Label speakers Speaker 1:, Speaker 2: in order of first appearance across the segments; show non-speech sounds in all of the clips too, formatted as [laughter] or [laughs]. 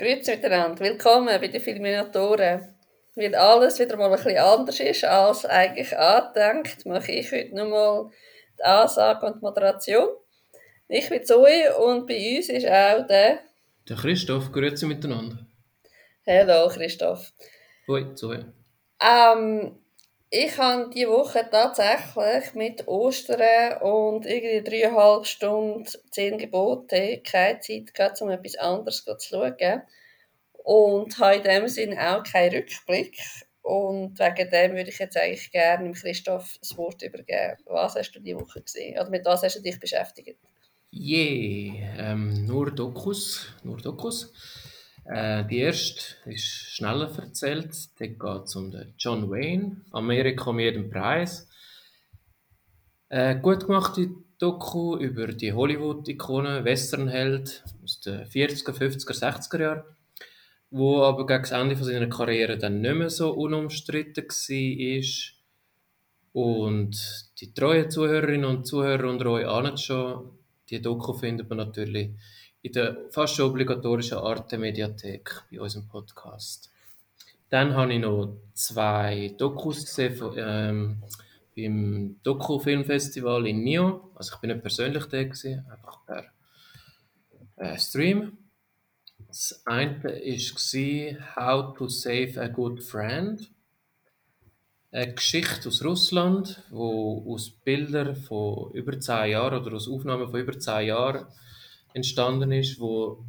Speaker 1: Grüezi miteinander, willkommen bei den Filminatoren. Weil alles wieder mal ein bisschen anders ist als eigentlich angedenkt, mache ich heute nochmal die Ansage und die Moderation. Ich bin Zoe und bei uns ist auch der...
Speaker 2: Der Christoph, grüezi miteinander.
Speaker 1: Hallo Christoph.
Speaker 2: Hoi, Zoe.
Speaker 1: Ähm, ich habe diese Woche tatsächlich mit Ostern und irgendwie dreieinhalb Stunden zehn Gebote keine Zeit gehabt, um etwas anderes zu schauen. Und habe in dem Sinne auch keinen Rückblick. Und wegen dem würde ich jetzt eigentlich gerne Christoph das Wort übergeben. Was hast du diese Woche gesehen? Oder mit was hast du dich beschäftigt?
Speaker 2: Je, yeah, ähm, nur Dokus, nur Dokus. Äh, die erste ist schneller erzählt. Da geht es um den John Wayne. Amerika um jeden Preis. Äh, gut gemachte Doku über die Hollywood-Ikone, Westernheld aus den 40er, 50er, 60er Jahren, wo aber gegen das Ende seiner Karriere dann nicht mehr so unumstritten war. Und die treuen Zuhörerinnen und Zuhörer unter euch ahnen schon, die Doku findet man natürlich in der fast schon obligatorischen Arte-Mediathek bei unserem Podcast. Dann habe ich noch zwei Dokus gesehen von, ähm, beim Doku-Filmfestival in Nyon. Also ich bin nicht persönlich da gewesen, einfach per äh, Stream. Das eine war How to Save a Good Friend. Eine Geschichte aus Russland, wo aus Bildern von über zehn Jahren oder aus Aufnahmen von über zehn Jahren entstanden ist, wo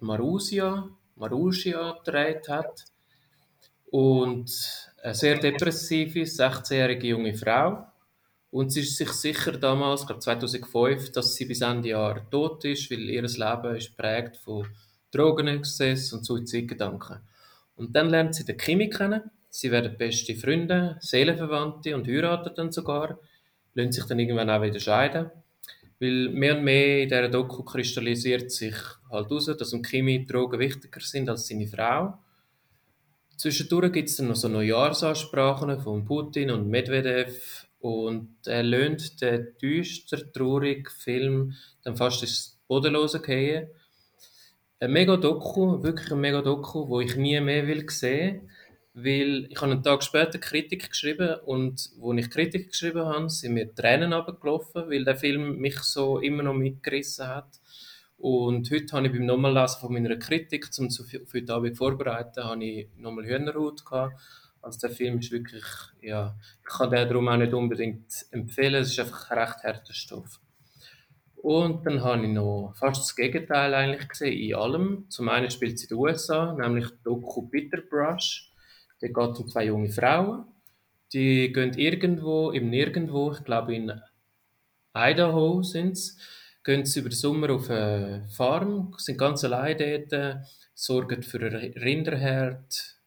Speaker 2: Marusia, Marusia gedreht hat. Und eine sehr depressive, 16-jährige junge Frau. Und sie ist sich sicher damals, ich glaube 2005, dass sie bis Ende Jahr tot ist, weil ihr Leben ist prägt von Drogenexzess und Suizidgedanken. Und dann lernt sie den Kimi kennen. Sie werden beste Freunde, Seelenverwandte und heiraten dann sogar. Lassen sich dann irgendwann auch wieder scheiden. Weil mehr und mehr in dieser Doku kristallisiert sich halt heraus, dass dem Kimi Drogen wichtiger sind als seine Frau. Zwischendurch gibt es dann noch so Neujahrsansprachen von Putin und Medvedev und er löhnt den düster, traurigen Film dann fast ins Bodenlose gehen. Ein mega Doku, wirklich ein mega Doku, wo ich nie mehr will sehen weil ich habe einen Tag später Kritik geschrieben und wo ich Kritik geschrieben habe, sind mir Tränen abgelaufen, weil der Film mich so immer noch mitgerissen hat. Und heute habe ich beim Nochmallesen von meiner Kritik, um zu für heute Abend vorbereiten, habe ich nochmal Hühnerhaut gehabt. Also der Film ist wirklich, ja, ich kann den darum auch nicht unbedingt empfehlen, es ist einfach ein recht harter Stoff. Und dann habe ich noch fast das Gegenteil eigentlich gesehen, in allem. Zum einen spielt sie in den USA, nämlich Doku Bitterbrush. Da geht um zwei junge Frauen. Die gehen irgendwo, im Nirgendwo, ich glaube in Idaho sind sie, gehen sie über den Sommer auf eine Farm, sind ganz allein dort, sorgen für einen Rinderherd,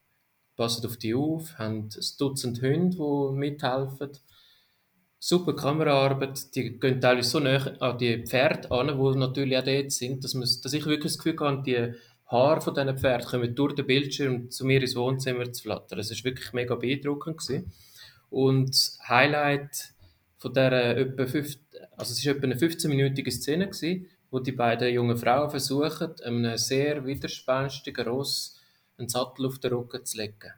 Speaker 2: passen auf die auf, haben ein Dutzend Hunde, die mithelfen. Super Kameraarbeit, die gehen teilweise so nah an die Pferde an, die natürlich auch dort sind, dass, man, dass ich wirklich das Gefühl habe, die Haare von diesen Pferden kommen durch den Bildschirm zu mir ins Wohnzimmer zu flattern. Es war wirklich mega beeindruckend. Gewesen. Und das Highlight von dieser etwa fünf, also es war etwa eine 15-minütige Szene, gewesen, wo die beiden jungen Frauen versuchen, einem sehr widerspenstigen Ross einen Sattel auf den Rücken zu legen.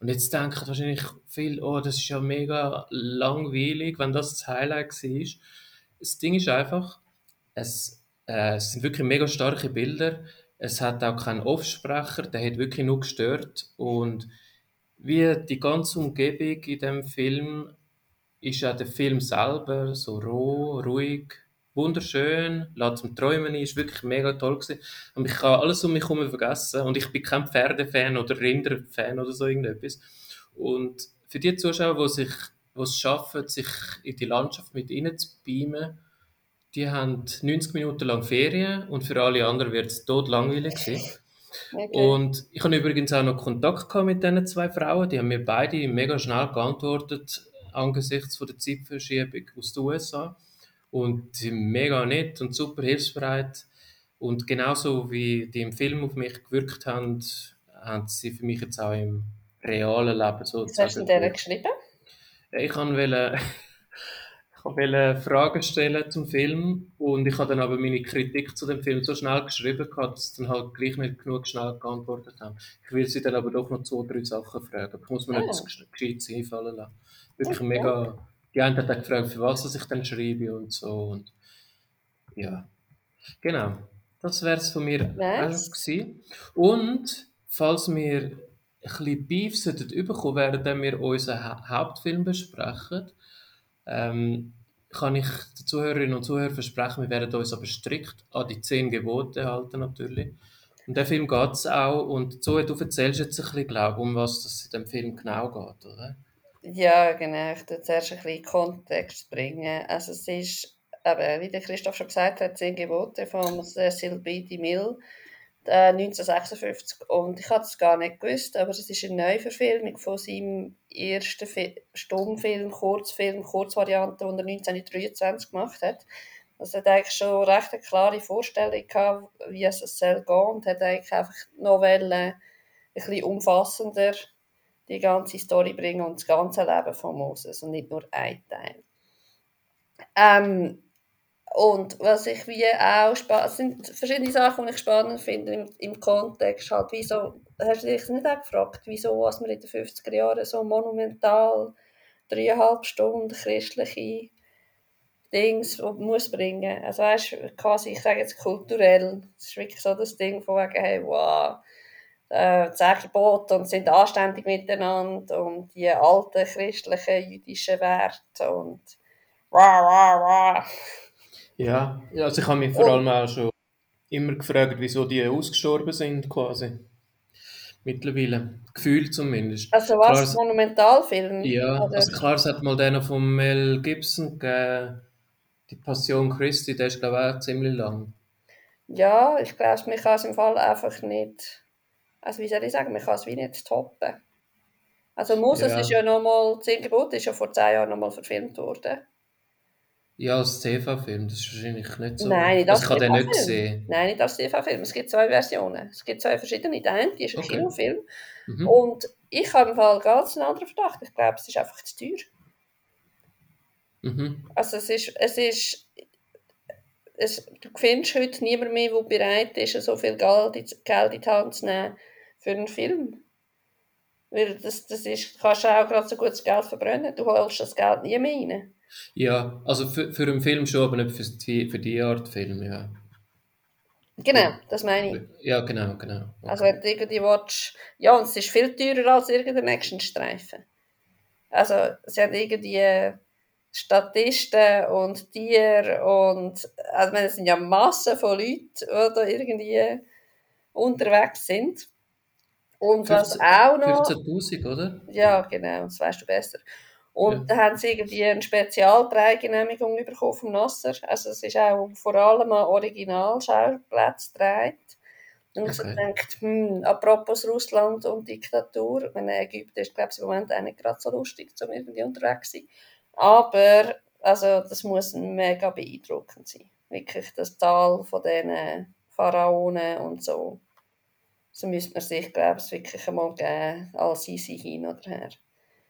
Speaker 2: Und jetzt denken wahrscheinlich viele, oh, das ist ja mega langweilig, wenn das das Highlight war. Das Ding ist einfach, es, äh, es sind wirklich mega starke Bilder. Es hat auch keinen Offsprecher, der hat wirklich nur gestört. Und wie die ganze Umgebung in dem Film ist ja der Film selber so roh, ruhig, wunderschön, lässt zum Träumen ist wirklich mega toll gewesen. Und ich kann alles um mich herum vergessen und ich bin kein Pferdefan oder Rinderfan oder so irgendetwas. Und für die Zuschauer, die sich es schaffen, sich in die Landschaft mit ihnen zu die haben 90 Minuten lang Ferien und für alle anderen wird es tot langweilig sein. [laughs] Okay. Und ich habe übrigens auch noch Kontakt mit diesen zwei Frauen. Die haben mir beide mega schnell geantwortet angesichts von der Zeitverschiebung aus den USA. Und sie sind mega nett und super hilfsbereit. Und genauso wie die im Film auf mich gewirkt haben, haben sie für mich jetzt auch im realen Leben so.
Speaker 1: Was hast du denen geschrieben?
Speaker 2: Ich wollte wollte Fragen stellen zum Film und ich habe dann aber meine Kritik zu dem Film so schnell geschrieben, dass sie dann halt gleich nicht genug schnell geantwortet haben. Ich will sie dann aber doch noch zwei, drei Sachen fragen. Ich muss mir
Speaker 1: Ah.
Speaker 2: nicht das gescheit einfallen lassen. Wirklich
Speaker 1: Okay.
Speaker 2: mega... Die einen haben auch gefragt, für was ich dann schreibe und so. Und ja, genau. Das wäre es von mir
Speaker 1: Nice.
Speaker 2: Und falls wir ein bisschen Beef sollten bekommen, während wir unseren Ha- Hauptfilm besprechen, ähm, kann ich den Zuhörerinnen und Zuhörern versprechen, wir werden uns aber strikt an die zehn Gebote halten natürlich. Um den Film geht es auch und Zoe, du erzählst jetzt ein bisschen, glaube um was es in dem Film genau geht, oder?
Speaker 1: Ja, genau. Ich tue zuerst ein bisschen Kontext bringen. Also es ist, eben, wie der Christoph schon gesagt hat, «Zehn Gebote» von Cecil B. DeMille, äh, 1956. Und ich hatte es gar nicht gewusst, aber es ist eine Neuverfilmung von seinem ersten Fi Stummfilm, Kurzfilm, Kurzvariante, den er 1923 gemacht hat. Also er hat eigentlich schon recht eine klare Vorstellung gehabt, wie es soll gehen und hat eigentlich einfach noch wollen, ein bisschen umfassender die ganze Story bringen und das ganze Leben von Moses und nicht nur ein Teil. Ähm, und was ich wie auch spannend, sind verschiedene Sachen, die ich spannend finde im, im Kontext, halt, wieso, hast du dich nicht auch gefragt, wieso was man in den 50er Jahren so monumental dreieinhalb Stunden christliche Dings muss bringen, also weißt, quasi, ich sage jetzt kulturell, es ist wirklich so das Ding von wegen, hey, wow, äh, zehn Gebote und sind anständig miteinander und die alten christlichen jüdischen Werte und wah, wah, wah.
Speaker 2: Ja, also ich habe mich vor
Speaker 1: Und-
Speaker 2: allem auch schon immer gefragt, wieso die ausgestorben sind quasi. Mittlerweile. Gefühlt zumindest.
Speaker 1: Also
Speaker 2: Klar,
Speaker 1: was,
Speaker 2: es-
Speaker 1: Monumentalfilm?
Speaker 2: Ja,
Speaker 1: Oder?
Speaker 2: also klar, es hat mal den von Mel Gibson gegeben, die Passion Christi, der ist glaube ich auch ziemlich lang.
Speaker 1: Ja, ich glaube, man kann es im Fall einfach nicht, also wie soll ich sagen, man kann es wie nicht toppen. Also Moses
Speaker 2: Ja.
Speaker 1: ist ja nochmal, «Zehn Gebote» ist ja vor zehn Jahren nochmal verfilmt worden.
Speaker 2: Ja, als TV-Film, das ist wahrscheinlich nicht so.
Speaker 1: Nein, nicht als
Speaker 2: ich habe den nicht
Speaker 1: TV-Film.
Speaker 2: gesehen.
Speaker 1: Nein, nicht als TV-Film. Es gibt zwei Versionen. Es gibt zwei verschiedene. Der eine die ist ein
Speaker 2: Okay.
Speaker 1: Kinofilm.
Speaker 2: Mhm.
Speaker 1: Und ich habe im Fall ganz einen anderen Verdacht. Ich glaube, es ist einfach zu teuer.
Speaker 2: Mhm.
Speaker 1: Also es ist, es ist, es, du findest heute niemand mehr, der bereit ist, so viel Geld in, Geld in die Hand zu nehmen für einen Film. Weil das, das ist, du kannst auch gerade so gut das Geld verbrennen. Du holst das Geld nie mehr rein.
Speaker 2: Ja, also für, für einen Film schon, aber nicht für die, für die Art Film, ja.
Speaker 1: Genau, das meine ich.
Speaker 2: Ja, genau, genau.
Speaker 1: Also wenn du irgendwie willst, ja, und es ist viel teurer als irgendein Actionstreifen. Also sie haben irgendwie Statisten und Tiere und also meine, es sind ja Massen von Leuten, die da irgendwie unterwegs sind. Und was
Speaker 2: 15
Speaker 1: auch noch...
Speaker 2: 14.000, oder?
Speaker 1: Ja, genau, das weißt du besser. Und
Speaker 2: Ja.
Speaker 1: da haben sie irgendwie eine Spezialpreisgenehmigung bekommen vom Nasser. Also es ist auch vor allem an Originalschauplätzen gedreht. Und ich so
Speaker 2: Okay.
Speaker 1: gedacht, hm, apropos Russland und Diktatur, meine, Ägypten ist, glaube ich, im Moment auch nicht gerade so lustig, um irgendwie unterwegs zu sein. Aber, also, das muss mega beeindruckend sein. Wirklich, das Tal von diesen Pharaonen und so. So müsste man sich, glaube ich, wirklich einmal geben, als Sisi hin oder her.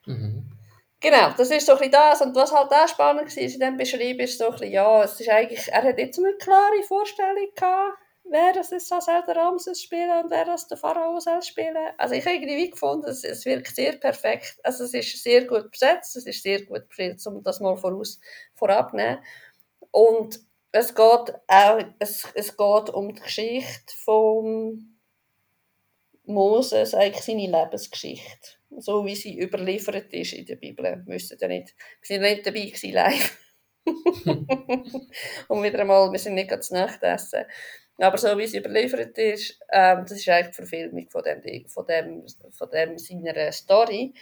Speaker 2: Mhm.
Speaker 1: Genau, das ist so ein das. Und was halt auch spannend war in diesem Beschrieb, ist so ein bisschen, ja, es ist eigentlich, er hat jetzt eine klare Vorstellung gehabt, wer das ist, soll der Ramses spielen und wer das der Pharao soll spielen. Also ich habe irgendwie gefunden, es, es wirkt sehr perfekt. Also es ist sehr gut besetzt, es ist sehr gut besetzt, um das mal voraus, vorab zu nehmen. Und es geht auch, es, es geht um die Geschichte von Moses, eigentlich seine Lebensgeschichte. So wie sie überliefert ist in der Bibel. Wir wissen ja nicht, wir sind nicht dabei gewesen, live. [laughs] Und wieder einmal, wir sind nicht zu Nacht essen. Aber so wie sie überliefert ist, ähm, das ist eigentlich die Verfilmung von dem, von dem, von dem seiner Story.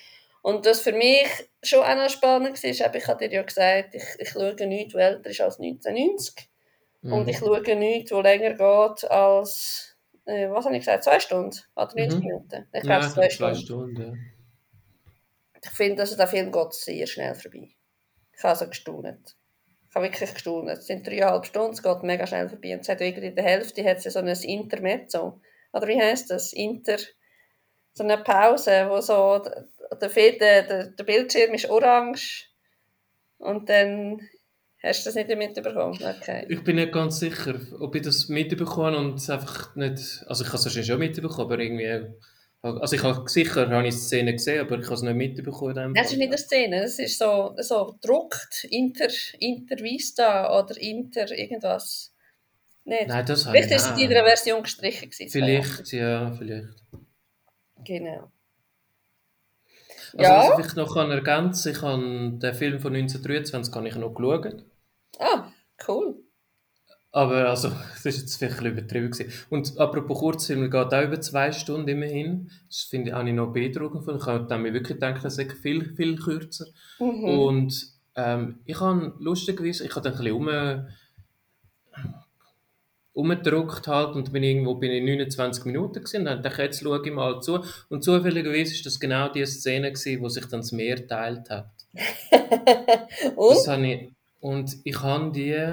Speaker 1: Und was für mich schon auch noch spannend war, ich habe dir ja gesagt, ich, ich schaue nichts, was älter ist als 1990. Und
Speaker 2: Mhm.
Speaker 1: ich schaue nichts, was länger geht als, äh, was habe ich gesagt, zwei Stunden oder 90
Speaker 2: Mhm.
Speaker 1: Minuten. Ich
Speaker 2: Ja,
Speaker 1: glaube,
Speaker 2: ich
Speaker 1: zwei
Speaker 2: glaube, zwei
Speaker 1: Stunden.
Speaker 2: Stunden. ja.
Speaker 1: Ich finde, also, der Film geht sehr schnell vorbei. Ich habe also gestaunt. Ich habe wirklich gestaunt. Es sind dreieinhalb Stunden, es geht mega schnell vorbei. Und es hat irgendwie in der Hälfte hat so ein Intermezzo. Oder wie heißt das? Inter... So eine Pause, wo so der, der, der, Bildschirm ist orange und dann Hast du das nicht mitbekommen? Okay.
Speaker 2: Ich bin nicht ganz sicher, ob ich das mitbekommen und einfach nicht. Also, ich habe es wahrscheinlich schon mitbekommen, aber irgendwie. Also, ich habe sicher habe ich die Szene gesehen, aber ich habe es nicht mitbekommen.
Speaker 1: Das ist nicht eine Szene, es ist so, so gedruckt, Inter, Intervista oder Inter irgendwas. Nicht.
Speaker 2: Nein, das habe
Speaker 1: Vielleicht
Speaker 2: ich
Speaker 1: ist es in dieser Version gestrichen. Gewesen,
Speaker 2: Vielleicht, ja, vielleicht.
Speaker 1: Genau.
Speaker 2: Also,
Speaker 1: Ja.
Speaker 2: was ich noch kann ergänzen ich habe den Film von 1923 habe ich noch geschaut.
Speaker 1: Ah, cool.
Speaker 2: Aber also, [laughs] das ist jetzt vielleicht ein übertrieben gewesen. Und apropos Kurzfilm, geht auch über zwei Stunden immerhin. Das finde ich, ich noch beeindruckend. Ich habe mir wirklich gedacht, das ist viel, viel kürzer.
Speaker 1: Mhm.
Speaker 2: Und ähm, ich habe lustigerweise, ich habe dann ein bisschen um, umgedruckt halt und bin irgendwo bin ich 29 Minuten gewesen. Dann dachte ich, jetzt schaue ich mal zu. Und zufälligerweise ist das genau die Szene gewesen, wo sich dann das Meer teilt hat. [laughs]
Speaker 1: Und?
Speaker 2: Ich, und ich habe die,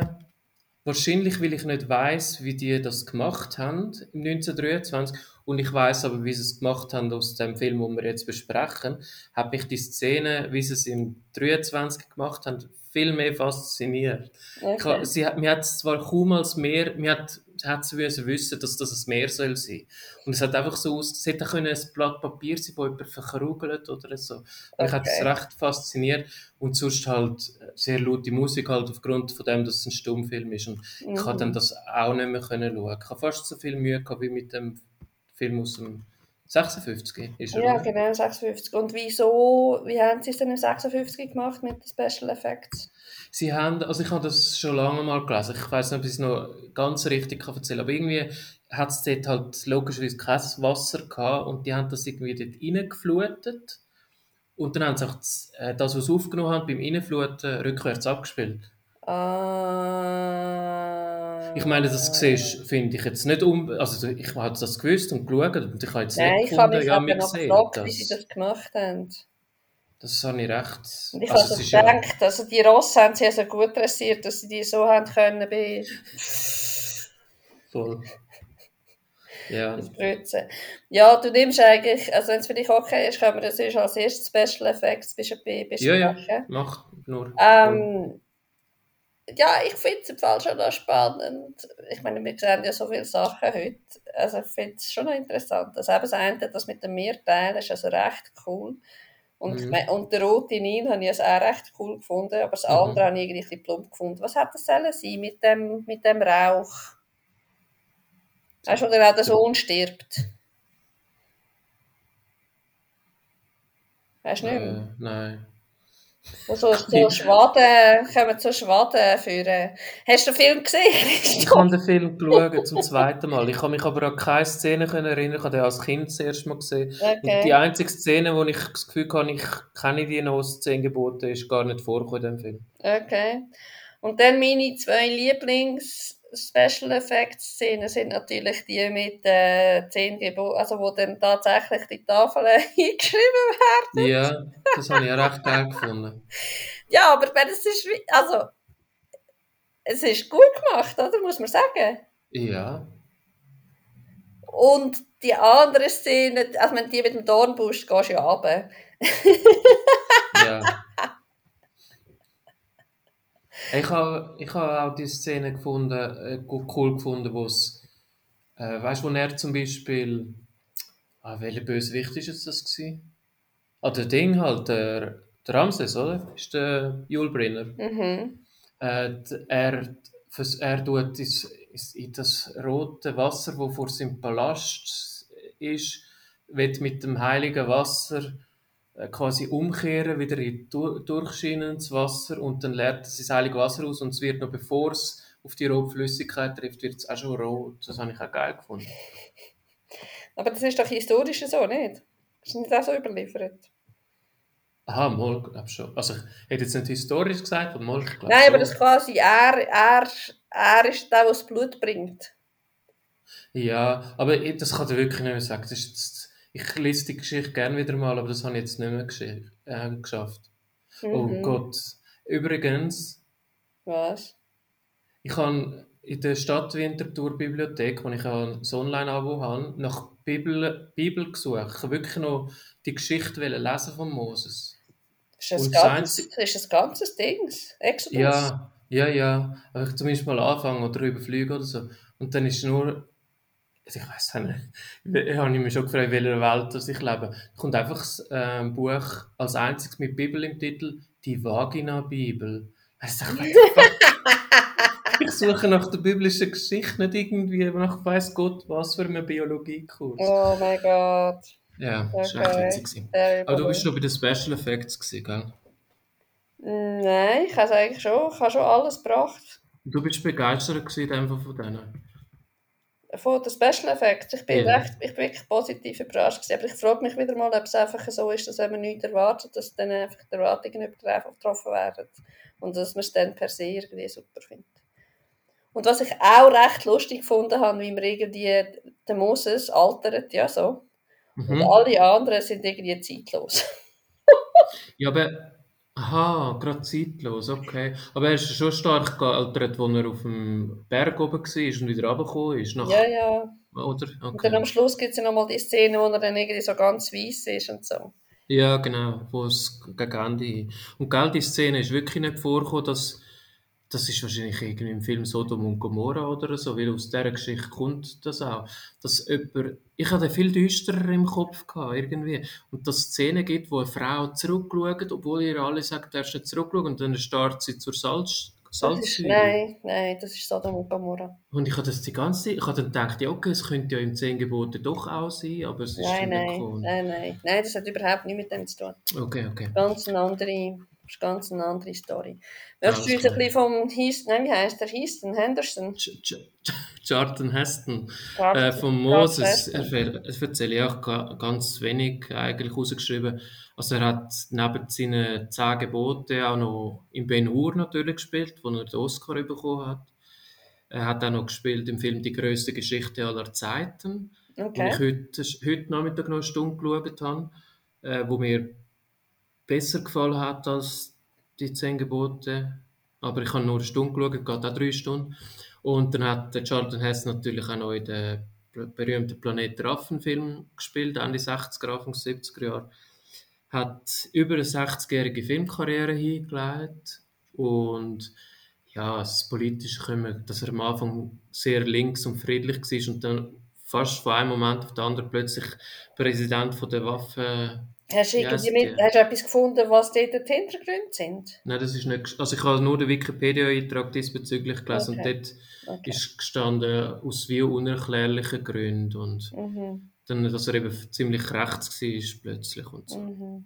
Speaker 2: wahrscheinlich, weil ich nicht weiß, wie die das gemacht haben im 1923, und ich weiß aber, wie sie es gemacht haben aus dem Film, den wir jetzt besprechen, hat mich die Szene, wie sie es im 23 gemacht haben, viel mehr fasziniert. Ich
Speaker 1: Okay.
Speaker 2: ha- sie hat, mir hat es zwar kaum als Meer, mir hat, hat sie wissen, dass das ein Meer soll sein. Und es hat einfach so aus, es hätte können ein Blatt Papier sein, wo jemand verkrugelt oder so. Mich hat es recht fasziniert. Und sonst halt sehr laute Musik, halt aufgrund von dem, dass es ein Stummfilm ist. Und ich habe dann
Speaker 1: Mhm.
Speaker 2: das auch nicht mehr können schauen. Ich habe fast so viel Mühe gehabt wie mit dem Film aus dem 56. Ist er,
Speaker 1: Ja, genau, 56. Und wieso, wie haben sie es denn im 56 gemacht mit den Special Effects?
Speaker 2: Sie haben, also ich habe das schon lange mal gelesen. Ich weiß nicht, ob ich es noch ganz richtig kann erzählen aber irgendwie hat es dort halt logischerweise kein Wasser gehabt und die haben das irgendwie dort reingeflutet. Und dann haben sie auch das, äh, das, was sie aufgenommen haben, beim Reinfluten rückwärts abgespielt.
Speaker 1: Ah.
Speaker 2: Ich meine, das siehst, finde ich jetzt nicht um. Also, ich habe das gewusst und geschaut und ich habe jetzt
Speaker 1: Nein,
Speaker 2: nicht
Speaker 1: ich habe
Speaker 2: gefunden,
Speaker 1: mich
Speaker 2: ja, wir
Speaker 1: noch
Speaker 2: sehen
Speaker 1: gefragt, wie sie das gemacht haben.
Speaker 2: Das habe ich recht.
Speaker 1: Und ich
Speaker 2: Also,
Speaker 1: habe
Speaker 2: ist ja
Speaker 1: gedacht, also die Rosse haben sie ja so gut dressiert, dass sie die so haben können bei
Speaker 2: voll. Ja, [laughs]
Speaker 1: Spritzen. Ja, du nimmst eigentlich, also wenn es für dich okay ist, können wir das als erstes Special Effects bes- be-
Speaker 2: ja, ja,
Speaker 1: besprechen.
Speaker 2: mach nur.
Speaker 1: Ähm, ja, ich finde es im Fall schon noch spannend. Ich meine, wir sehen ja so viele Sachen heute. Also ich finde es schon noch interessant. Also eben das eine, das mit dem Mehrteilen ist also recht cool. Und,
Speaker 2: Mhm.
Speaker 1: meine, und der rote Nil habe ich also auch recht cool gefunden, aber das
Speaker 2: Mhm.
Speaker 1: andere habe ich irgendwie plump gefunden. Was hat das sollen sein mit dem, mit dem Rauch? Weißt du, wo der auch der Sohn stirbt? Weißt du nicht mehr?
Speaker 2: Äh, nein.
Speaker 1: Wo so, so Schwaden, kommen so Schwaden führen. Hast du den Film gesehen?
Speaker 2: Ich habe den Film geschaut zum zweiten Mal. Ich kann mich aber an keine Szene können erinnern. Ich habe den als Kind das erste Mal gesehen. Und die
Speaker 1: Okay.
Speaker 2: einzige Szene, wo ich das Gefühl habe, ich kenne die noch aus zehn Geboten, ist gar nicht vorgekommen in dem Film.
Speaker 1: okay. Und dann meine zwei Lieblings-Special Effects-Szenen sind natürlich die mit äh, zehn Geboten, also wo dann tatsächlich die Tafeln [laughs] eingeschrieben werden.
Speaker 2: Ja, das habe ich auch recht geil gefunden. [laughs]
Speaker 1: Ja, aber meine, es ist, also, es ist gut gemacht, oder? Muss man sagen.
Speaker 2: Ja,
Speaker 1: Und die andere Szene, also wenn die mit dem Dornbusch gehst du ja runter.
Speaker 2: ja. [laughs] Ich habe, ich habe auch die Szene gefunden, äh, cool gefunden, wo es, äh, weißt du, wo er zum Beispiel, ah, welcher Bösewicht ist jetzt das gewesen? Ah, der Ding halt, der, der Ramses, oder? Ist der Julbrenner.
Speaker 1: Mhm.
Speaker 2: Äh, er, er tut ins, in das rote Wasser, wo vor seinem Palast ist, wird mit dem heiligen Wasser quasi umkehren, wieder in du- durchschienendes Wasser und dann leert es das heilige Wasser aus und es wird noch bevor es auf die rote Flüssigkeit trifft, wird es auch schon rot. Das habe ich auch geil gefunden.
Speaker 1: Aber das ist doch historisch so, nicht? Ist nicht auch so überliefert?
Speaker 2: Aha, mal, glaube schon. Also ich hätte jetzt nicht historisch gesagt, aber mal, ich glaube
Speaker 1: Nein, aber
Speaker 2: schon.
Speaker 1: das quasi, er, er, er ist der, der das Blut bringt.
Speaker 2: Ja, aber das kann ich wirklich nicht mehr sagen. Das ist ich lese die Geschichte gerne wieder mal, aber das habe ich jetzt nicht mehr äh, geschafft. Oh
Speaker 1: Mhm.
Speaker 2: Gott. Übrigens,
Speaker 1: Was?
Speaker 2: ich habe in der Stadt Winterthur Bibliothek, wo ich ein Online-Abo habe, nach Bibel, Bibel gesucht. Ich habe wirklich noch die Geschichte lesen von Moses.
Speaker 1: Ist das,
Speaker 2: Und
Speaker 1: ganz,
Speaker 2: das
Speaker 1: ist das ganzes Ding? Exodus?
Speaker 2: Ja, Ja, ja. Einfach zumindest mal anfangen oder überfliegen oder so. Und dann ist nur, also ich weiß nicht, ich habe mich schon gefragt, in welcher Welt ich lebe. Da kommt einfach äh, ein Buch als einziges mit Bibel im Titel, die Vagina-Bibel. Du, ich [laughs] ich suche nach der biblischen Geschichte, nicht irgendwie nach weiß Gott was für einen Biologiekurs.
Speaker 1: Oh mein Gott.
Speaker 2: Ja, das war echt witzig. Aber du bist schon bei den Special Effects, gewesen, gell?
Speaker 1: Nein, ich habe es eigentlich schon, ich habe schon alles gebracht.
Speaker 2: Du bist begeistert gewesen, einfach von denen?
Speaker 1: Von den Special Effects. Ich bin, ja. recht, ich bin wirklich positiv überrascht gewesen. Aber ich frage mich wieder mal, ob es einfach so ist, dass wenn man nichts erwartet, dass dann einfach die Erwartungen übertroffen werden. Und dass man es dann per se irgendwie super findet. Und was ich auch recht lustig gefunden habe, wie man irgendwie der Moses altert, ja so. Mhm. Und alle anderen sind irgendwie zeitlos.
Speaker 2: ja, aber Aha, gerade zeitlos, okay. Aber er ist schon stark gealtert, als er auf dem Berg oben war und wieder runtergekommen ist.
Speaker 1: Nach... Ja, ja. Oder? Und dann am Schluss gibt es ja nochmal die Szene, wo er dann irgendwie so ganz weiss ist und so.
Speaker 2: Ja, genau, wo es gegen Ende... Und gell, die Szene ist wirklich nicht vorgekommen, dass das ist wahrscheinlich irgendwie im Film Sodom und Gomorra oder so, weil aus dieser Geschichte kommt das auch, dass jemand, ich hatte viel düsterer im Kopf gehabt, irgendwie, und dass es Szenen gibt, wo eine Frau zurückschaut, obwohl ihr alle sagt, er ist nicht zurückschauen, und dann starrt sie zur Salz,
Speaker 1: Salzsäure. Nein, nein, das ist Sodom und Gomorra.
Speaker 2: Und ich habe das die ganze ich habe dann gedacht, ja, okay, es könnte ja im Zehn Gebote doch auch sein, aber es ist
Speaker 1: nein, nein. Nein, nein, nein, das hat überhaupt nichts mit dem zu tun.
Speaker 2: Okay, okay.
Speaker 1: Ganz eine andere ist ganz eine andere Story. Möchtest du uns ein bisschen vom Heaston, nein, wie heißt der Heaston? Henderson?
Speaker 2: Charlton Heston. Äh, von Moses. Er, er erzähle ich auch ganz wenig eigentlich rausgeschrieben. Also er hat neben seinen zehn Geboten auch noch in Ben Hur natürlich gespielt, wo er den Oscar bekommen hat. Er hat auch noch gespielt im Film Die größte Geschichte aller Zeiten, okay. wo ich heute, heute Nachmittag noch eine Stunde geschaut habe, äh, wo mir besser gefallen hat als die zehn Gebote. Aber ich habe nur eine Stunde geschaut, geht auch drei Stunden. Und dann hat Charlton Hess natürlich auch noch in den berühmten Planet Raffen-Film gespielt, Ende 60er, Anfang 70er Jahre. Hat über eine 60-jährige Filmkarriere hingelegt und ja, das Politische können dass er am Anfang sehr links und friedlich war und dann fast von einem Moment auf den anderen plötzlich Präsident von der Waffen
Speaker 1: Hast du, yes, mit, hast du etwas gefunden, was dort die Hintergründe sind?
Speaker 2: Nein, das ist nicht. Also ich habe nur den Wikipedia-Eintrag diesbezüglich gelesen okay. und dort okay. ist gestanden aus wie unerklärlichen Gründen und mhm. dann, dass er eben ziemlich rechts war plötzlich und so. Mhm.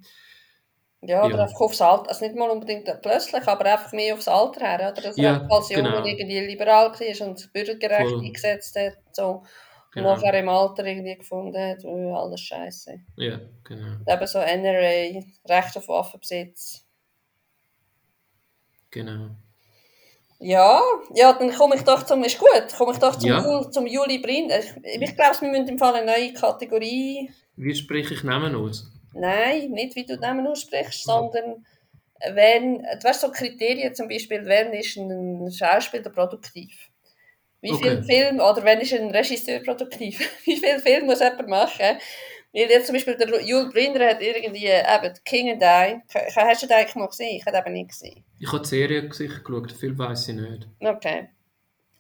Speaker 1: Ja, oder ja. einfach aufs Alter, also nicht mal unbedingt plötzlich, aber einfach mehr aufs Alter her, oder? Dass ja, er als Junge genau. irgendwie liberal war und bürgergerecht Voll. eingesetzt hat, so. Genau. Und nachher im Alter irgendwie gefunden hat, alles scheiße.
Speaker 2: Ja, genau.
Speaker 1: eben so NRA, Recht auf Waffenbesitz.
Speaker 2: Genau.
Speaker 1: Ja, ja, dann komme ich doch zum, ist gut, komme ich doch zum, ja. zum Juli Brind. Ich, ich glaube, wir müssen im Fall eine neue Kategorie...
Speaker 2: Wie spreche ich Namen aus?
Speaker 1: Nein, nicht wie du Namen aussprichst, sondern wenn, du weißt so Kriterien zum Beispiel, wenn ist ein Schauspieler produktiv? Wie okay. viel Film, oder wenn ist ein Regisseur produktiv, [laughs] wie viel Film muss jemand machen? Weil jetzt zum Beispiel der Jules Brinder hat irgendwie eben King and I. Hast du den eigentlich mal gesehen? Ich habe eben nicht gesehen.
Speaker 2: Ich habe die Serie geschaut, viel weiß ich nicht.
Speaker 1: Okay.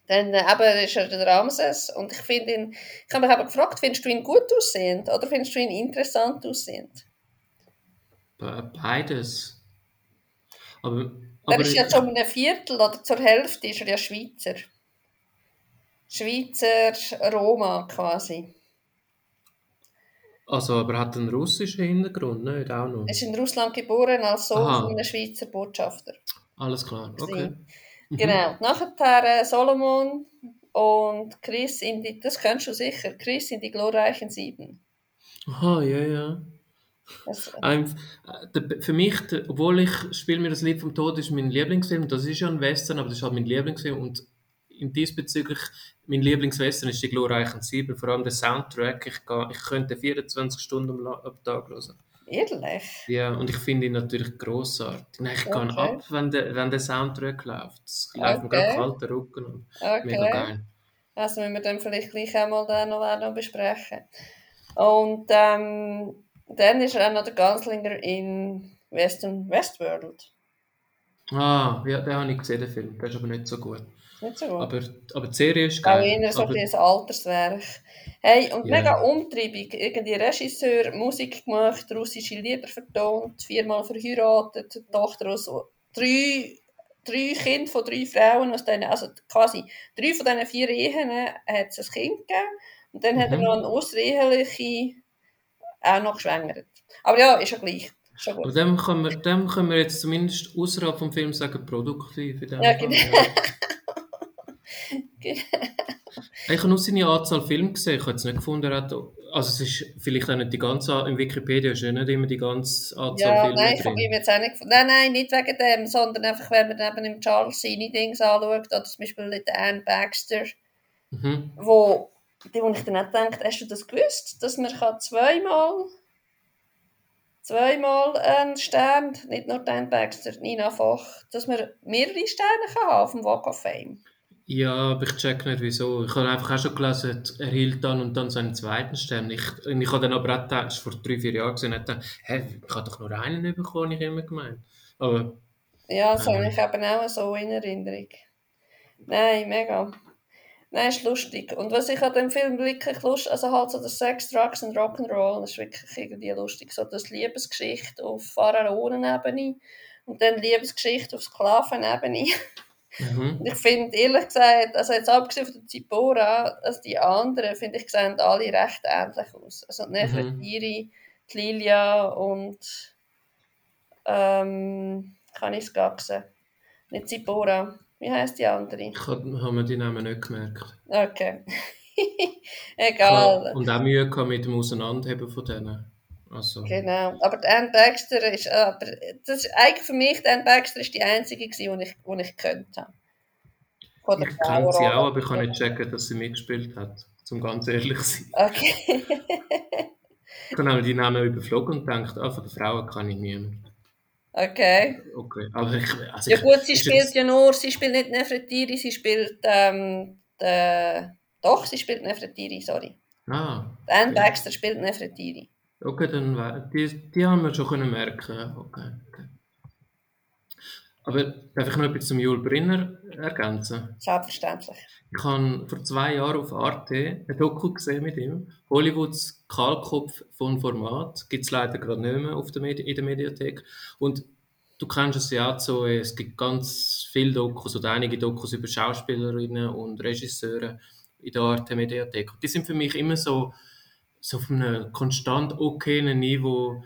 Speaker 1: Dann äh, eben ist er der Ramses und ich finde ihn, ich habe mich eben gefragt, findest du ihn gut aussehend oder findest du ihn interessant aussehend?
Speaker 2: Beides. Aber,
Speaker 1: aber er ist ja zu einem Viertel oder zur Hälfte ist er ja Schweizer. Schweizer Roma quasi.
Speaker 2: Also, aber er hat einen russischen Hintergrund, nicht? Auch noch.
Speaker 1: Er ist in Russland geboren als Sohn Aha. von einem Schweizer Botschafter.
Speaker 2: Alles klar, okay.
Speaker 1: Mhm. Genau. Nachher äh, Solomon und Chris in die, das kennst du sicher, Chris in die glorreichen Sieben.
Speaker 2: Aha, ja, ja. Ähm, für mich, obwohl ich Spiel mir das Lied vom Tod ist mein Lieblingsfilm, das ist ja ein Western, aber das ist halt mein Lieblingsfilm und in diesbezüglich mein Lieblingswestern ist die glorreichen Sieben, vor allem der Soundtrack. Ich, gehe, ich könnte 24 Stunden am Tag hören.
Speaker 1: Ehrlich?
Speaker 2: Ja, und ich finde ihn natürlich grossartig. Nein, ich okay. gehe ab, wenn der, wenn der Soundtrack läuft. Es läuft okay. mir gerade kalter Rücken und okay. mega geil.
Speaker 1: Also müssen wir dann vielleicht gleich einmal den noch, noch besprechen. Und ähm, dann ist er auch noch der Ganzlinger in Western Westworld.
Speaker 2: Ah, ja, den habe ich gesehen, den Film. Der ist aber nicht so gut.
Speaker 1: Nicht so gut.
Speaker 2: Aber, aber die Serie ist
Speaker 1: Auch
Speaker 2: geil.
Speaker 1: eher so
Speaker 2: aber,
Speaker 1: ein Alterswerk. Hey, und
Speaker 2: Ja.
Speaker 1: mega umtriebig. Irgendwie Regisseur, Musik gemacht, russische Lieder vertont, viermal verheiratet, Tochter aus drei, drei Kinder von drei Frauen aus denen, also quasi drei von diesen vier Ehen hat es ein Kind gegeben. Und dann hat er
Speaker 2: Mhm.
Speaker 1: noch eine außereheliche auch noch geschwängert. Aber ja, ist ja gleich. Schon gut.
Speaker 2: dem können, wir, dem können wir jetzt zumindest außerhalb vom Film sagen, produktiv. In dem
Speaker 1: Ja, genau. [laughs]
Speaker 2: Ich habe nur seine Anzahl Filme gesehen. Ich habe jetzt nicht gefunden, also es ist vielleicht auch nicht die ganze, im Wikipedia ist ja nicht immer die ganze Anzahl
Speaker 1: Ja,
Speaker 2: Filme
Speaker 1: nein, ich habe jetzt auch nicht gefunden. Nein, nein, nicht wegen dem, sondern einfach, wenn man neben dem Charles seine Dings anschaut, oder zum Beispiel den Anne Baxter,
Speaker 2: Mhm.
Speaker 1: wo, die, wo ich dann auch gedacht, hast du das gewusst, dass man kann zweimal zweimal einen Stern, nicht nur den Baxter, Nina Foch, dass man mehrere Sterne kann haben auf dem Walk of Fame.
Speaker 2: Ja, aber ich check nicht wieso. Ich habe einfach auch schon gelesen, er hielt dann und dann seinen zweiten Stern. Ich, ich habe dann aber auch gedacht, vor drei, vier Jahren gesehen, und dachte, hä, ich habe doch nur einen bekommen, ich immer gemeint. Aber
Speaker 1: Ja, das habe ich eben auch so in Erinnerung. Nein, mega. Nein, ist lustig. Und was ich an dem Film wirklich lustig, also halt so das Sex, Drugs und Rock'n'Roll, das ist wirklich irgendwie lustig. So das Liebesgeschichte auf Pharaonenebene und dann Liebesgeschichte auf Sklavenebene. [laughs]
Speaker 2: mhm.
Speaker 1: Und ich finde, ehrlich gesagt, also jetzt abgesehen von der Zipora, also die anderen, finde ich, sehen alle recht ähnlich aus. Also die Nefertiri, die Lilia und ähm, kann ich es gar sehen. Nicht Zipora. Wie heißt die andere?
Speaker 2: ich habe mir die Namen nicht gemerkt.
Speaker 1: Okay. [laughs] Egal.
Speaker 2: und auch Mühe mit dem Auseinanderheben von denen. Also,
Speaker 1: Genau. Aber die Anne Baxter ist, aber das ist eigentlich für mich, die Anne Baxter ist die einzige gewesen, die ich, die ich gekannt habe. Von
Speaker 2: ich kenne sie auch, aber ich kann nicht checken, dass sie mitgespielt hat. Zum ganz ehrlich sein.
Speaker 1: Okay.
Speaker 2: Ich habe nämlich die Namen überflogen und gedacht, ah, von den Frauen kann ich niemand.
Speaker 1: okay.
Speaker 2: Okay, aber ich, also
Speaker 1: Ja
Speaker 2: ich,
Speaker 1: gut, sie spielt ja nur, sie spielt nicht Nefertiri, sie spielt, ähm, de, doch, sie spielt Nefertiri, sorry.
Speaker 2: Ah,
Speaker 1: Anne
Speaker 2: Okay.
Speaker 1: Baxter spielt Nefertiri.
Speaker 2: Okay, dann die, die haben wir schon können merken. Okay, okay. Aber darf ich noch etwas zum Jules Brinner ergänzen?
Speaker 1: Selbstverständlich.
Speaker 2: Ich habe vor zwei Jahren auf Arte ein Doku gesehen mit ihm. Hollywoods Kahlkopf von Format. Gibt es leider gerade nicht mehr auf der Medi in der Mediathek. Und du kennst es ja auch so, es gibt ganz viele Dokus oder einige Dokus über Schauspielerinnen und Regisseure in der Arte Mediathek. Die sind für mich immer so, so auf einem konstant okayen Niveau.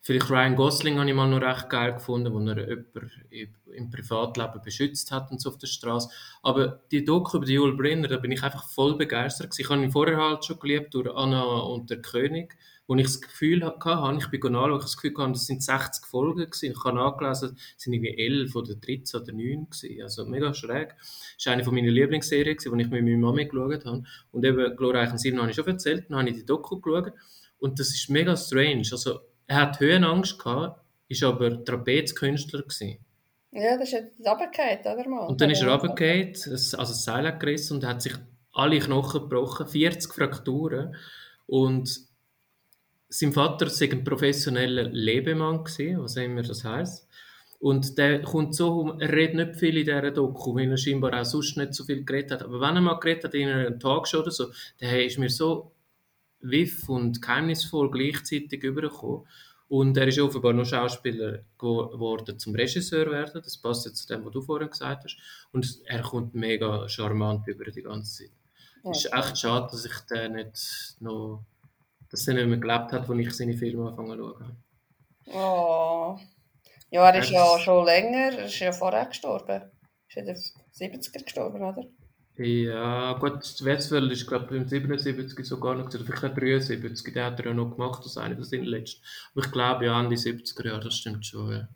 Speaker 2: Vielleicht Ryan Gosling habe ich mal noch recht geil gefunden, wo er jemanden im- Privatleben beschützt hat und so auf der Straße. Aber die Doku über Joel Brenner, da bin ich einfach voll begeistert. Ich habe ihn vorher halt schon geliebt durch Anna und der König, wo ich das Gefühl hatte, ich bin anschauen, ich habe das Gefühl hatte, das sind 60 Folgen gewesen. Ich habe nachgelesen, es sind irgendwie 11 oder 13 oder 9 gewesen. Also mega schräg. Das war eine von meiner Lieblingsserien, die ich mit meiner Mami geschaut habe. Und eben Glorreichen Sieben habe ich schon erzählt, dann habe ich die Doku geschaut. Und das ist mega strange. Also, er hat Höhenangst gehabt, ist aber Trapezkünstler gewesen.
Speaker 1: Ja, das ist jetzt runtergefallen, oder mal?
Speaker 2: Und dann ist er runtergefallen, also das Seil gerissen und hat sich alle Knochen gebrochen, 40 Frakturen. Und sein Vater war ein professioneller Lebemann, gewesen, was immer das heisst. Und der kommt so, er redet nicht viel in dieser Doku, weil er scheinbar auch sonst nicht so viel geredet hat. Aber wenn er mal geredet hat in einer Talkshow oder so, der ist mir so wiff und geheimnisvoll gleichzeitig übergekommen. Und er ist offenbar noch Schauspieler gewo- geworden zum Regisseur werden. Das passt jetzt zu dem, was du vorhin gesagt hast. Und er kommt mega charmant über die ganze Zeit. Es ist echt schade, dass ich den nicht noch, dass er nicht mehr gelebt hat, als ich seine Filme angefangen zu schauen.
Speaker 1: Oh. Ja, er ist ja schon länger, er ist ja vorher gestorben. Er ist in den 70er gestorben, oder?
Speaker 2: Ja, gut, Westfeld ist, glaube ich, im 77 sogar noch, oder vielleicht auch 73, den hat er ja noch gemacht, das eine, das sind die letzten. Aber ich glaube, ja, Ende 70er Jahre, das stimmt schon, ja.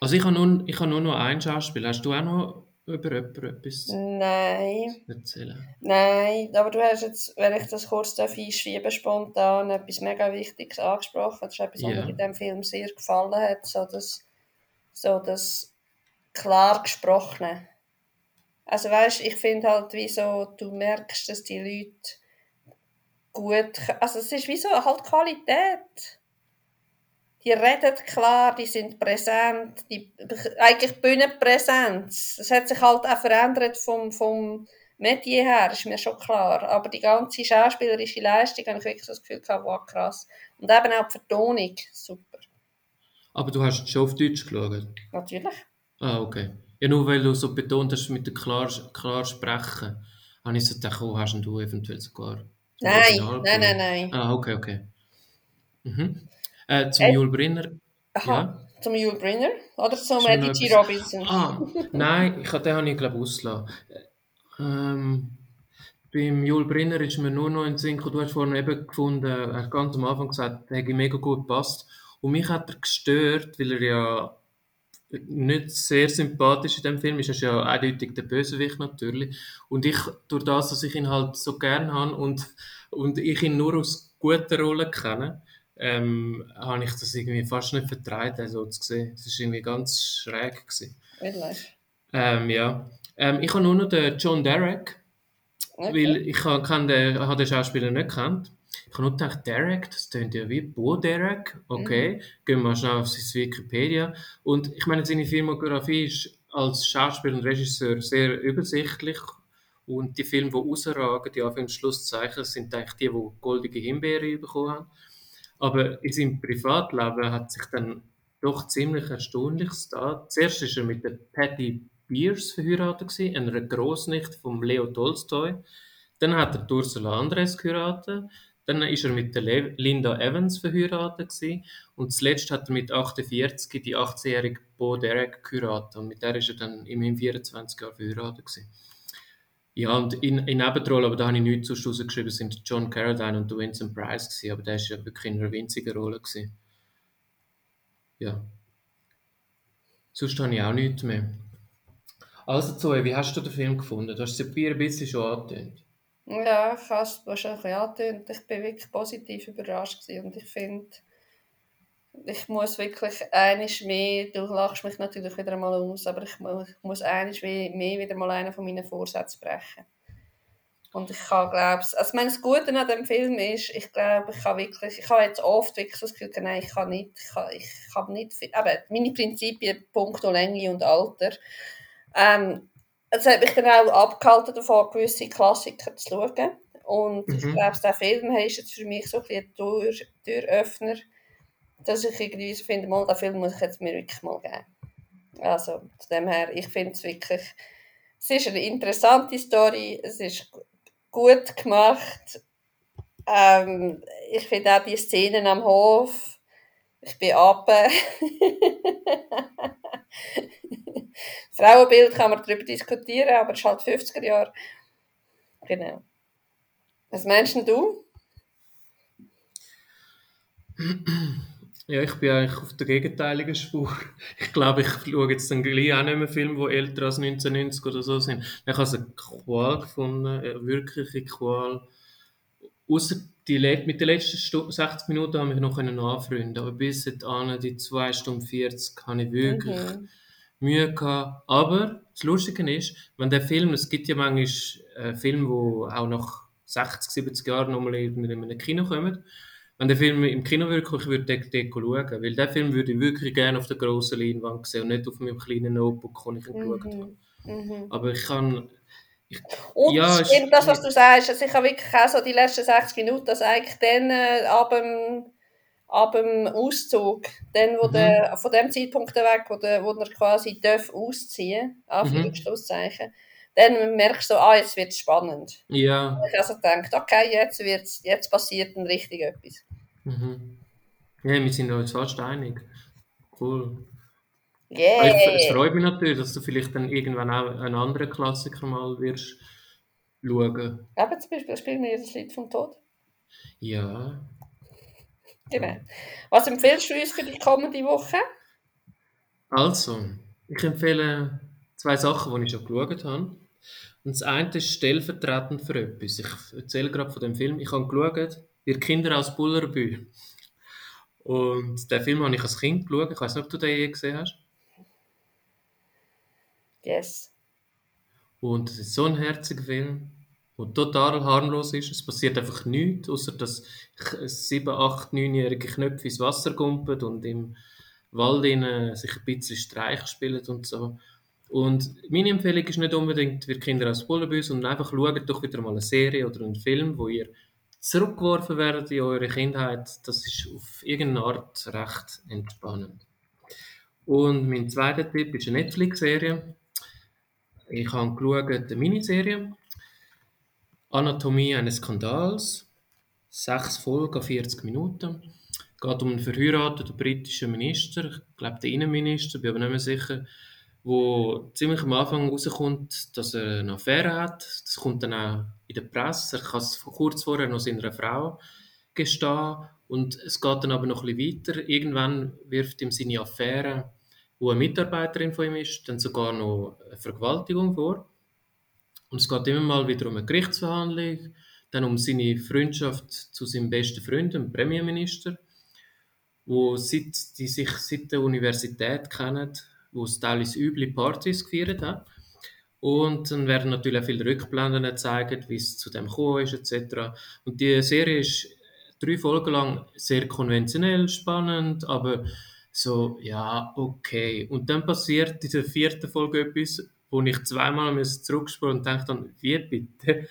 Speaker 2: Also ich habe nur, ich habe nur noch ein Schauspiel. Hast du auch noch über jemanden etwas
Speaker 1: Nein,
Speaker 2: erzählen?
Speaker 1: nein, aber du hast jetzt, wenn ich das kurz einschieben, spontan etwas mega Wichtiges angesprochen. Das ist etwas, was
Speaker 2: Ja.
Speaker 1: mir in diesem Film sehr gefallen hat, so das, so das klar gesprochene. Also weißt, ich finde halt, wie so, du merkst, dass die Leute gut, also es ist wie so halt Qualität. Die reden klar, die sind präsent, die, eigentlich Bühnenpräsenz. Das hat sich halt auch verändert vom, vom Metier her, ist mir schon klar. Aber die ganze schauspielerische Leistung habe ich wirklich das Gefühl gehabt, wow, krass. Und eben auch die Vertonung, super.
Speaker 2: Aber du hast schon auf Deutsch geschaut?
Speaker 1: Natürlich.
Speaker 2: Ah, okay. Ja, nur weil du so betont hast mit dem klar, klar sprechen, habe ich so gedacht, oh, hast du eventuell sogar...
Speaker 1: Nein, nein, nein, nein.
Speaker 2: Ah, okay, okay. Mhm. Äh, zum äh, Jules Brenner.
Speaker 1: Aha, ja. zum Jules Brenner oder zum Eddie G. Robinson?
Speaker 2: Ah, nein, ich, den habe ich glaube ausgelassen. Ähm, beim Jules Brenner ist mir nur noch ein Sinn du hast vorhin eben gefunden, er hat ganz am Anfang gesagt, der hätte mega gut gepasst. Und mich hat er gestört, weil er ja nicht sehr sympathisch in dem Film ist. Er ist ja eindeutig der Bösewicht natürlich. Und ich, durch das, dass ich ihn halt so gern habe und, und ich ihn nur aus guten Rollen kenne, ähm, habe ich das irgendwie fast nicht vertraut, also zu sehen. Das war irgendwie ganz schräg. Gewesen. Ähm, ja. Ähm, ich habe nur noch den John Derek, okay. weil ich kann den, habe den Schauspieler nicht kennt. Ich habe nur gedacht, Derek, das klingt ja wie Bo Derek. Okay, mhm. gehen wir schnell auf seine Wikipedia. Und ich meine, seine Filmografie ist als Schauspieler und Regisseur sehr übersichtlich. Und die Filme, die rausragen, die Anführungszeichen, sind eigentlich die, die goldige Himbeere bekommen haben. Aber in seinem Privatleben hat sich dann doch ziemlich Erstaunliches da. Zuerst war er mit der Patty Beers verheiratet, einer Großnicht von Leo Tolstoy. Dann hat er Ursula Andres geheiratet. Dann ist er mit der Linda Evans verheiratet gewesen. und zuletzt hat er mit 48 die 18-jährige Bo Derek geheiratet und mit der ist er dann immerhin 24 Jahre verheiratet gewesen. Ja, und in, in Nebenrollen, aber da habe ich nichts sonst rausgeschrieben, sind John Carradine und Vincent Price gewesen, aber der ist ja wirklich in einer winzigen Rolle gewesen. Ja. Sonst habe ich auch nichts mehr. Also Zoe, wie hast du den Film gefunden? Du hast es ein bisschen schon angetönt.
Speaker 1: Ja, ich habe es schon ein bisschen angetönt. Ich war wirklich positiv überrascht gewesen und ich finde, ich muss wirklich einiges mehr, du lachst mich natürlich wieder mal aus, aber ich, ich muss einiges mehr, wieder mal einen von meinen Vorsätzen brechen. Und ich kann, glaube also meine, das Gute an dem Film ist, ich glaube, ich kann wirklich, ich habe jetzt oft wirklich das Gefühl, nein, ich kann nicht, ich kann, ich kann nicht, eben, meine Prinzipien, Punkt Länge und Alter, ähm, es hat mich dann auch abgehalten davon, gewisse Klassiker zu schauen. Und mhm. ich glaube, der Film ist jetzt für mich so ein, ein Tür, Türöffner, dass ich irgendwie so finde, mal, den Film muss ich jetzt mir wirklich mal geben. Also, zu dem her, ich finde es wirklich, es ist eine interessante Story, es ist gut gemacht. Ähm, ich finde auch die Szenen am Hof, ich bin ab. [laughs] Frauenbild kann man darüber diskutieren, aber es ist halt 50er Jahre. Genau. Was meinst du? [clears throat]
Speaker 2: Ja, ich bin eigentlich auf der gegenteiligen Spur. [laughs] Ich glaube, ich schaue jetzt dann gleich auch nicht mehr Filme, die älter als 1990 oder so sind. Ich habe eine Qual gefunden, eine wirkliche Qual. Außer die, mit den letzten 60 Minuten habe ich noch anfreunden aber bis dahin, die 2 Stunden 40, habe ich wirklich mhm. Mühe gehabt. Aber das Lustige ist, wenn der Film, es gibt ja manchmal äh, Filme, die auch nach 60, 70 Jahren nochmal in einem Kino kommen, wenn der Film im Kino wirklich würde, den, den schauen. Weil den Film würde ich wirklich gerne auf der grossen Leinwand sehen und nicht auf meinem kleinen Notebook, den ich ihn mhm. geschaut habe. Mhm. Aber ich kann... Ich,
Speaker 1: und ja, stimmt das, was du sagst. Also ich habe wirklich auch so die letzten 60 Minuten, dass eigentlich dann äh, ab, dem, ab dem Auszug, dann, wo mhm. der, von dem Zeitpunkt weg, wo, der, wo er quasi darf ausziehen darf, Anführungszeichen, mhm. Dann merkst du, ah, jetzt wird es spannend.
Speaker 2: Ja.
Speaker 1: Ich also denke, okay, jetzt, wird's, jetzt passiert ein richtig etwas.
Speaker 2: Mhm. Ja, wir sind uns fast einig. Cool.
Speaker 1: Yeah.
Speaker 2: Es, es freut mich natürlich, dass du vielleicht dann irgendwann auch einen anderen Klassiker mal wirst schauen.
Speaker 1: Eben zum Beispiel spielen wir das Lied vom Tod.
Speaker 2: Ja.
Speaker 1: Genau. Was empfiehlst du uns für die kommende Woche?
Speaker 2: Also, ich empfehle zwei Sachen, die ich schon geschaut habe. Und das eine ist stellvertretend für etwas. Ich erzähle gerade von dem Film. Ich habe geschaut, Wir Kinder aus Bullerbü. Und den Film habe ich als Kind geschaut. Ich weiß nicht, ob du den je gesehen hast.
Speaker 1: Yes.
Speaker 2: Und es ist so ein herziger Film. wo total harmlos ist. Es passiert einfach nichts, außer dass sieben, acht, neunjährige Knöpfe ins Wasser gumpen und im Wald sich ein bisschen Streich spielen und so. Und meine Empfehlung ist nicht unbedingt für Kinder aus Bullenbüs, sondern einfach schaut doch wieder mal eine Serie oder einen Film, wo ihr zurückgeworfen werdet in eure Kindheit. Das ist auf irgendeine Art recht entspannend. Und mein zweiter Tipp ist eine Netflix-Serie. Ich habe geschaut, eine Miniserie. Anatomie eines Skandals. Sechs Folgen, 40 Minuten. Es geht um einen verheirateten britischen Minister, ich glaube der Innenminister, bin aber nicht mehr sicher, wo ziemlich am Anfang rauskommt, dass er eine Affäre hat. Das kommt dann auch in der Presse. Er kann es kurz vorher noch seiner Frau gestehen. Und es geht dann aber noch ein bisschen weiter. Irgendwann wirft ihm seine Affäre, wo eine Mitarbeiterin von ihm ist, dann sogar noch eine Vergewaltigung vor. Und es geht immer mal wieder um eine Gerichtsverhandlung, dann um seine Freundschaft zu seinem besten Freund, dem Premierminister, wo seit, die sich seit der Universität kennen wo es teilweise üble Partys gefeiert hat. Und dann werden natürlich auch viele Rückblenden gezeigt, wie es zu dem gekommen ist, etc. Und die Serie ist drei Folgen lang sehr konventionell, spannend, aber so, ja, okay. Und dann passiert in der vierten Folge etwas, wo ich zweimal zurückspulen und denke dann, wie bitte?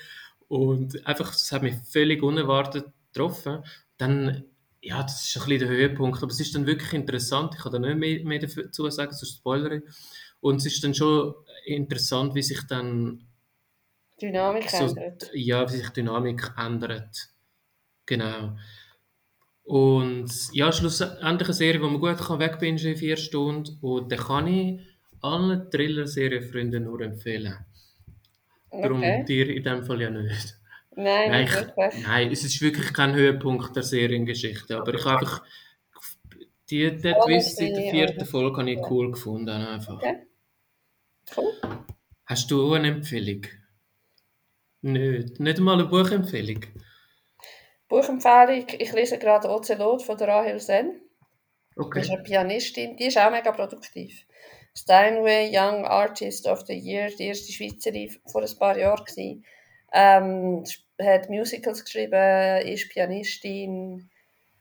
Speaker 2: Und einfach, das hat mich völlig unerwartet getroffen. Dann ja, das ist ein bisschen der Höhepunkt, aber es ist dann wirklich interessant. Ich kann da nicht mehr, mehr dazu sagen, sonst spoilere Und es ist dann schon interessant, wie sich dann
Speaker 1: Dynamik so, ändert.
Speaker 2: Ja, wie sich Dynamik ändert. Genau. Und ja, schlussendlich eine Serie, die man gut kann wegbingen in vier Stunden. Und da kann ich allen Thriller-Serienfreunden nur empfehlen. Okay. Darum dir in dem Fall ja nicht.
Speaker 1: Nein,
Speaker 2: nein, ich, nein, es ist wirklich kein Höhepunkt der Seriengeschichte, aber ich habe einfach die, der Twist in der vierten Folge habe ich cool gefunden. Einfach. Okay. Cool. Hast du eine Empfehlung? Nicht, nicht mal eine Buchempfehlung.
Speaker 1: Buchempfehlung, ich lese gerade Ocelot von der Rahel Sen.
Speaker 2: Okay.
Speaker 1: Die ist eine Pianistin, die ist auch mega produktiv. Steinway Young Artist of the Year, die erste Schweizerin vor ein paar Jahren gewesen. Ähm, hat Musicals geschrieben, ist Pianistin.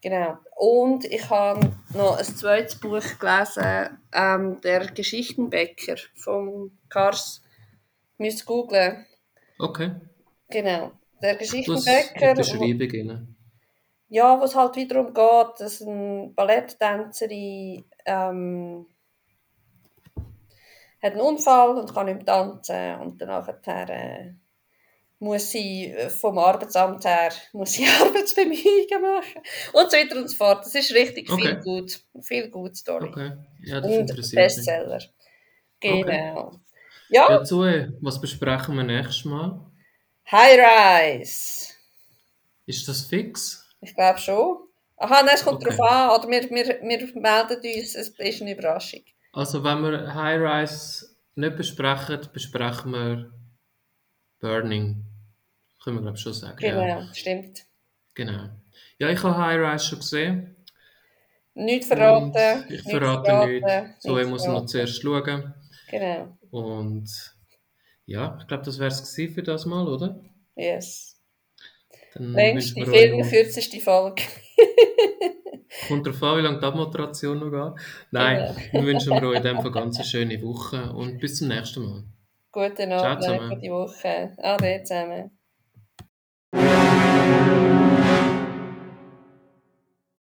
Speaker 1: Genau. Und ich habe noch ein zweites Buch gelesen, ähm, der Geschichtenbäcker von Kars. Müsst googlen.
Speaker 2: Okay.
Speaker 1: Genau. Der Geschichtenbäcker.
Speaker 2: Das beschreiben
Speaker 1: Ja, was halt wiederum geht, dass eine Balletttänzerin ähm, hat einen Unfall und kann nicht mehr tanzen und danach äh, muss sie äh, vom Arbeitsamt her muss sie [laughs] Arbeitsbemühungen machen und so weiter und so fort. Das ist richtig okay. viel gut, viel gut Story.
Speaker 2: Okay. Ja, das
Speaker 1: und Bestseller. Mich. Genau.
Speaker 2: Okay. Ja. ja Zoe, was besprechen wir nächstes Mal?
Speaker 1: High Rise.
Speaker 2: Ist das fix?
Speaker 1: Ich glaube schon. Aha, nein, es kommt okay. darauf an. Oder wir, wir, wir melden uns, es ist eine Überraschung.
Speaker 2: Also wenn wir High Rise nicht besprechen, besprechen wir Burning. Können wir, glaube ich, schon sagen.
Speaker 1: Genau, ja. stimmt.
Speaker 2: Genau. Ja, ich habe High Rise schon gesehen.
Speaker 1: Nicht verraten.
Speaker 2: Und ich verrate nichts. So, ich muss noch zuerst schauen.
Speaker 1: Genau.
Speaker 2: Und ja, ich glaube, das wäre es für das Mal, oder?
Speaker 1: Yes. Dann Längste, viel kürzeste Folge. [laughs]
Speaker 2: Kommt darauf an, wie lange die Abmoderation noch geht. Nein, genau. wir wünschen euch in dem Fall ganz eine schöne Woche und bis zum nächsten Mal.
Speaker 1: Gute Nacht, gute Woche. Ade zusammen.